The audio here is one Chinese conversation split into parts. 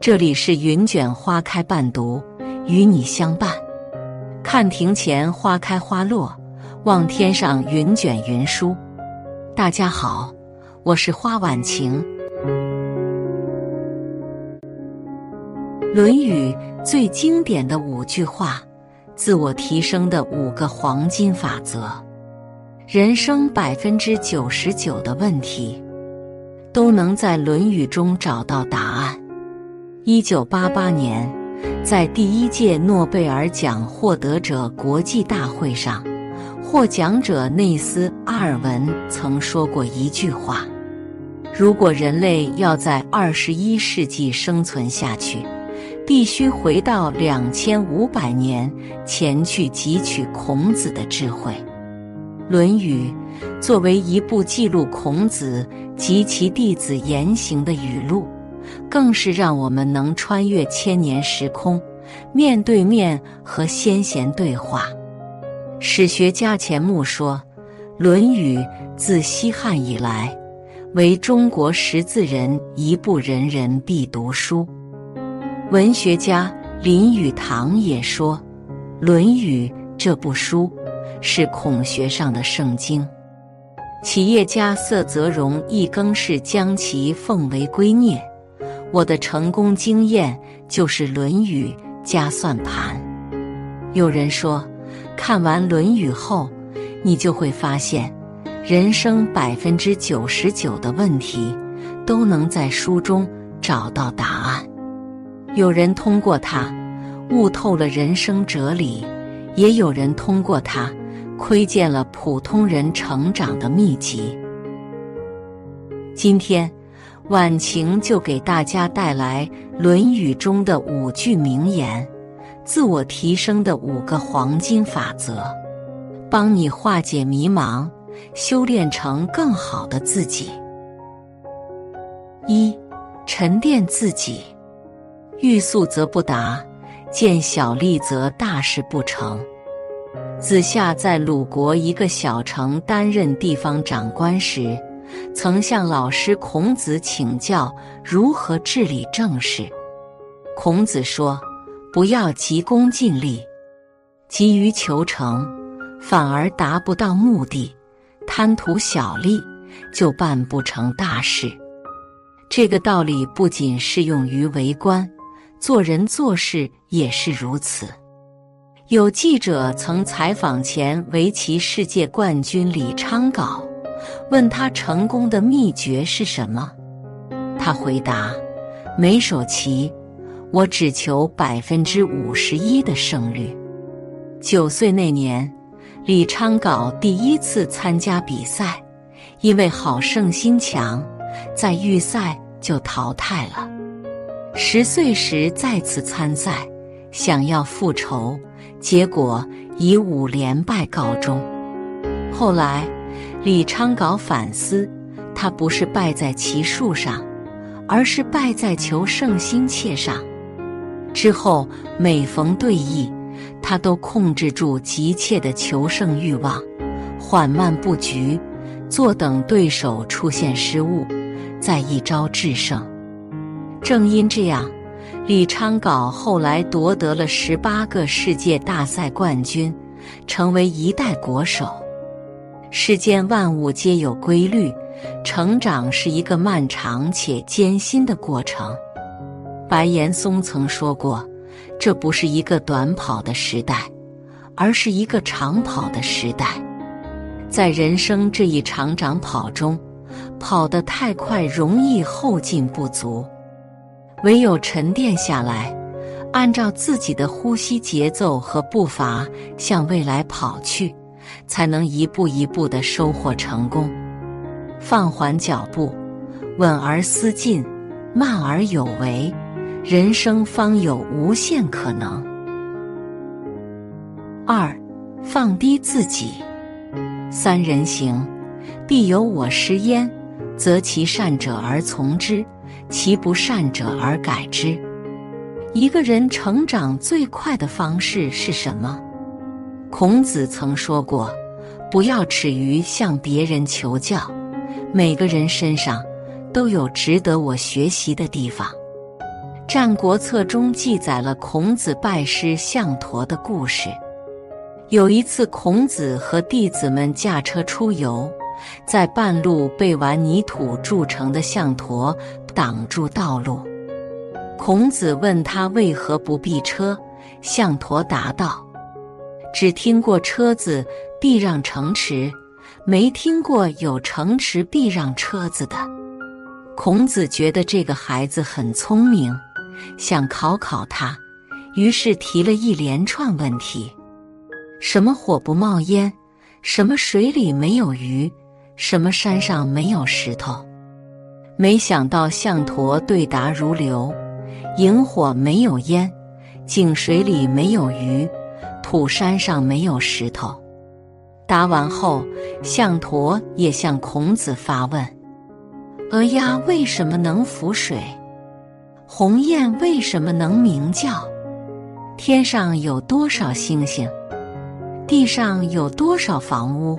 这里是云卷花开伴读，与你相伴。看庭前花开花落，望天上云卷云舒。大家好，我是花晚晴。《论语》最经典的五句话，自我提升的五个黄金法则，人生百分之九十九的问题，都能在《论语》中找到答案。一九八八年，在第一届诺贝尔奖获得者国际大会上，获奖者内斯·阿尔文曾说过一句话：“如果人类要在二十一世纪生存下去，必须回到两千五百年前去汲取孔子的智慧。”《论语》作为一部记录孔子及其弟子言行的语录。更是让我们能穿越千年时空，面对面和先贤对话。史学家钱穆说，《论语》自西汉以来，为中国识字人一部人人必读书。文学家林语堂也说，《论语》这部书是孔学上的圣经。企业家色泽荣亦更是将其奉为圭臬。我的成功经验就是《论语》加算盘。有人说，看完《论语》后，你就会发现，人生百分之九十九的问题都能在书中找到答案。有人通过它悟透了人生哲理，也有人通过它窥见了普通人成长的秘籍。今天。晚晴就给大家带来《论语》中的五句名言，自我提升的五个黄金法则，帮你化解迷茫，修炼成更好的自己。一、沉淀自己，欲速则不达，见小利则大事不成。子夏在鲁国一个小城担任地方长官时。曾向老师孔子请教如何治理政事。孔子说：“不要急功近利，急于求成，反而达不到目的；贪图小利，就办不成大事。”这个道理不仅适用于为官，做人做事也是如此。有记者曾采访前围棋世界冠军李昌镐。问他成功的秘诀是什么？他回答：“每手棋，我只求百分之五十一的胜率。”九岁那年，李昌镐第一次参加比赛，因为好胜心强，在预赛就淘汰了。十岁时再次参赛，想要复仇，结果以五连败告终。后来。李昌镐反思，他不是败在棋术上，而是败在求胜心切上。之后每逢对弈，他都控制住急切的求胜欲望，缓慢布局，坐等对手出现失误，再一招制胜。正因这样，李昌镐后来夺得了十八个世界大赛冠军，成为一代国手。世间万物皆有规律，成长是一个漫长且艰辛的过程。白岩松曾说过：“这不是一个短跑的时代，而是一个长跑的时代。”在人生这一场长跑中，跑得太快容易后劲不足，唯有沉淀下来，按照自己的呼吸节奏和步伐向未来跑去。才能一步一步的收获成功。放缓脚步，稳而思进，慢而有为，人生方有无限可能。二，放低自己。三人行，必有我师焉，择其善者而从之，其不善者而改之。一个人成长最快的方式是什么？孔子曾说过：“不要耻于向别人求教。”每个人身上都有值得我学习的地方。《战国策》中记载了孔子拜师项陀的故事。有一次，孔子和弟子们驾车出游，在半路被玩泥土筑成的象驼挡住道路。孔子问他为何不避车，象驼答道：“只听过车子避让城池，没听过有城池避让车子的。”孔子觉得这个孩子很聪明，想考考他，于是提了一连串问题。什么火不冒烟？什么水里没有鱼？什么山上没有石头？没想到象驼对答如流：萤火没有烟，井水里没有鱼，土山上没有石头。答完后，象驼也向孔子发问：鹅鸭为什么能浮水？鸿雁为什么能鸣叫？天上有多少星星？地上有多少房屋？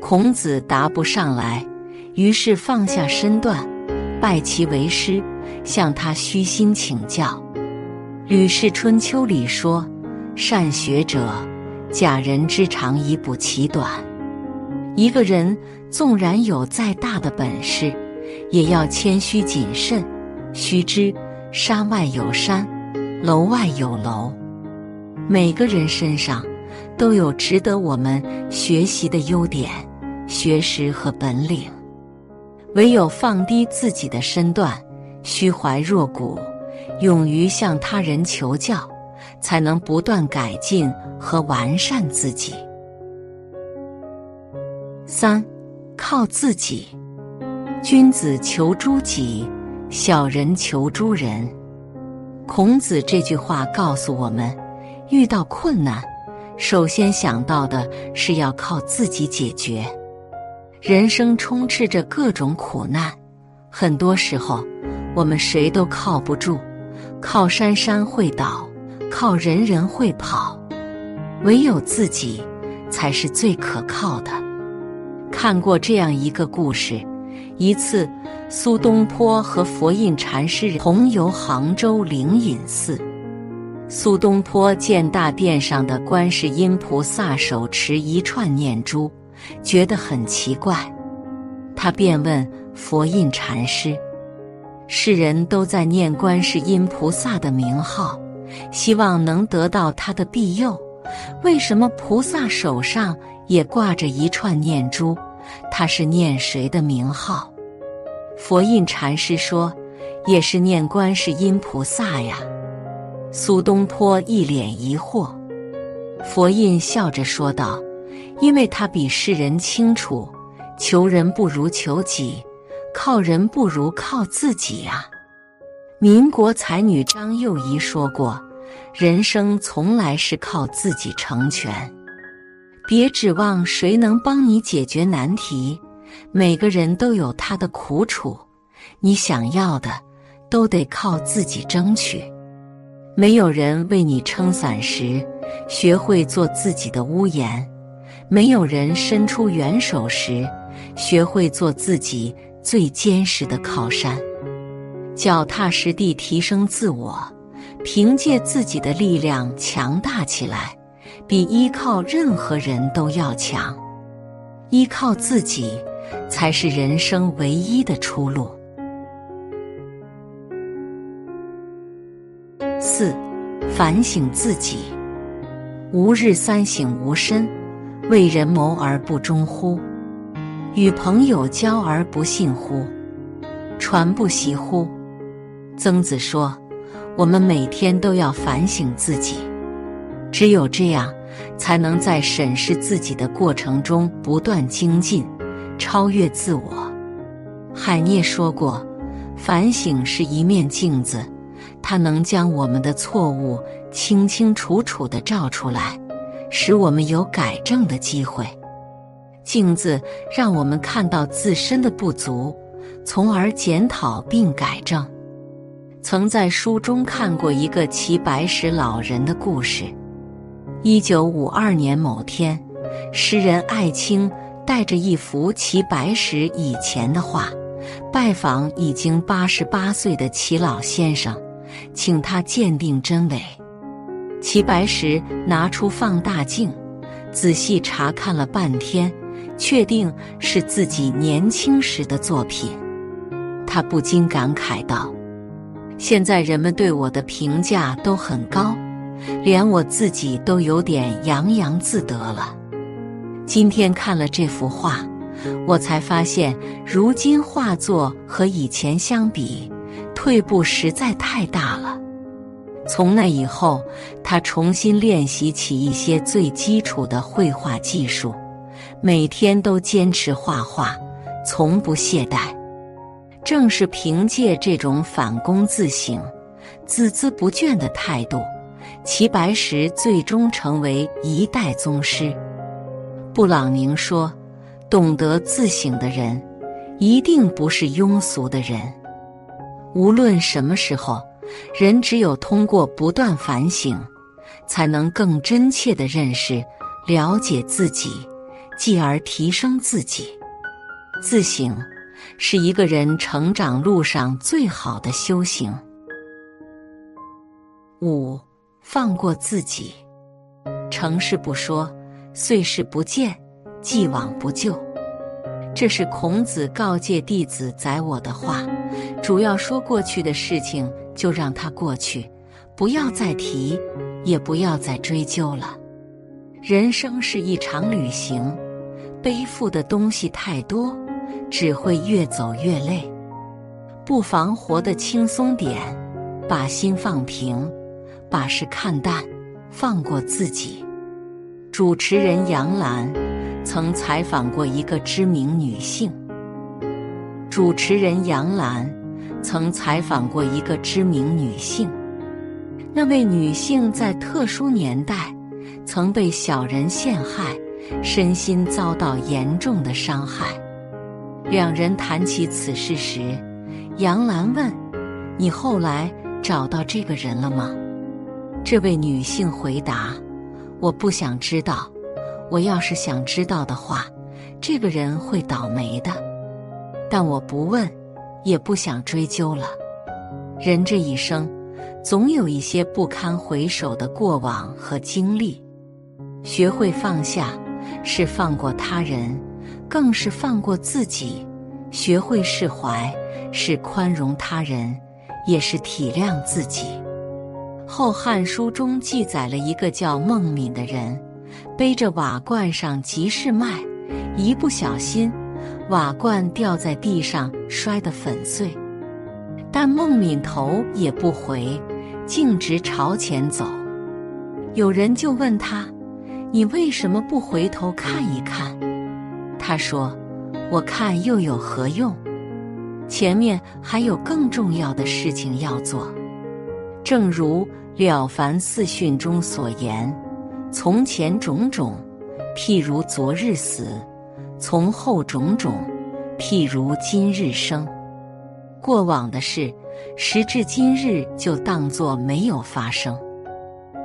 孔子答不上来，于是放下身段，拜其为师，向他虚心请教。《吕氏春秋》里说：“善学者，假人之长以补其短。”一个人纵然有再大的本事，也要谦虚谨慎。须知山外有山，楼外有楼。每个人身上。都有值得我们学习的优点、学识和本领。唯有放低自己的身段，虚怀若谷，勇于向他人求教，才能不断改进和完善自己。三，靠自己。君子求诸己，小人求诸人。孔子这句话告诉我们：遇到困难。首先想到的是要靠自己解决。人生充斥着各种苦难，很多时候我们谁都靠不住，靠山山会倒，靠人人会跑，唯有自己才是最可靠的。看过这样一个故事：一次，苏东坡和佛印禅师同游杭州灵隐寺。苏东坡见大殿上的观世音菩萨手持一串念珠，觉得很奇怪，他便问佛印禅师：“世人都在念观世音菩萨的名号，希望能得到他的庇佑，为什么菩萨手上也挂着一串念珠？他是念谁的名号？”佛印禅师说：“也是念观世音菩萨呀。”苏东坡一脸疑惑，佛印笑着说道：“因为他比世人清楚，求人不如求己，靠人不如靠自己呀。”民国才女张幼仪说过：“人生从来是靠自己成全，别指望谁能帮你解决难题。每个人都有他的苦楚，你想要的，都得靠自己争取。”没有人为你撑伞时，学会做自己的屋檐；没有人伸出援手时，学会做自己最坚实的靠山。脚踏实地提升自我，凭借自己的力量强大起来，比依靠任何人都要强。依靠自己，才是人生唯一的出路。四，反省自己。吾日三省吾身：为人谋而不忠乎？与朋友交而不信乎？传不习乎？曾子说：“我们每天都要反省自己，只有这样，才能在审视自己的过程中不断精进，超越自我。”海涅说过：“反省是一面镜子。”它能将我们的错误清清楚楚地照出来，使我们有改正的机会。镜子让我们看到自身的不足，从而检讨并改正。曾在书中看过一个骑白石老人的故事。一九五二年某天，诗人艾青带着一幅齐白石以前的画，拜访已经八十八岁的齐老先生，请他鉴定真伪。齐白石拿出放大镜，仔细查看了半天，确定是自己年轻时的作品。他不禁感慨道：“现在人们对我的评价都很高。”连我自己都有点洋洋自得了。今天看了这幅画，我才发现，如今画作和以前相比，退步实在太大了。从那以后，他重新练习起一些最基础的绘画技术，每天都坚持画画，从不懈怠。正是凭借这种反躬自省、孜孜不倦的态度。齐白石最终成为一代宗师。布朗宁说：“懂得自省的人，一定不是庸俗的人。无论什么时候，人只有通过不断反省，才能更真切的认识、了解自己，继而提升自己。自省是一个人成长路上最好的修行。”五。放过自己，成事不说，碎事不见，既往不咎。这是孔子告诫弟子载我的话，主要说过去的事情就让它过去，不要再提，也不要再追究了。人生是一场旅行，背负的东西太多，只会越走越累。不妨活得轻松点，把心放平。把事看淡，放过自己。主持人杨澜曾采访过一个知名女性。主持人杨澜曾采访过一个知名女性。那位女性在特殊年代曾被小人陷害，身心遭到严重的伤害。两人谈起此事时，杨澜问：“你后来找到这个人了吗？”这位女性回答：“我不想知道。我要是想知道的话，这个人会倒霉的。但我不问，也不想追究了。人这一生，总有一些不堪回首的过往和经历。学会放下，是放过他人，更是放过自己；学会释怀，是宽容他人，也是体谅自己。”《后汉书》中记载了一个叫孟敏的人，背着瓦罐上集市卖，一不小心，瓦罐掉在地上，摔得粉碎。但孟敏头也不回，径直朝前走。有人就问他：“你为什么不回头看一看？”他说：“我看又有何用？前面还有更重要的事情要做。”正如《了凡四训》中所言：“从前种种，譬如昨日死；从后种种，譬如今日生。”过往的事，时至今日就当作没有发生；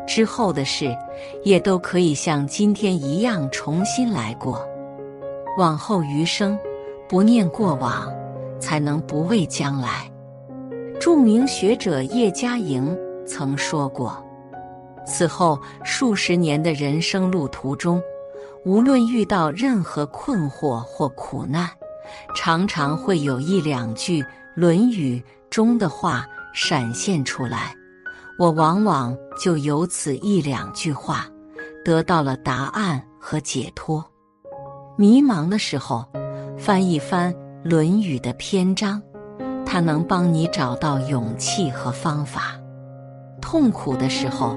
之后的事，也都可以像今天一样重新来过。往后余生，不念过往，才能不畏将来。著名学者叶嘉莹曾说过：“此后数十年的人生路途中，无论遇到任何困惑或苦难，常常会有一两句《论语》中的话闪现出来，我往往就由此一两句话得到了答案和解脱。迷茫的时候，翻一翻《论语》的篇章。”它能帮你找到勇气和方法。痛苦的时候，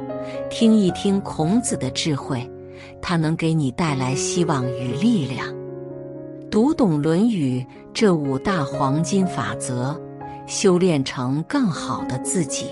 听一听孔子的智慧，它能给你带来希望与力量。读懂《论语》这五大黄金法则，修炼成更好的自己。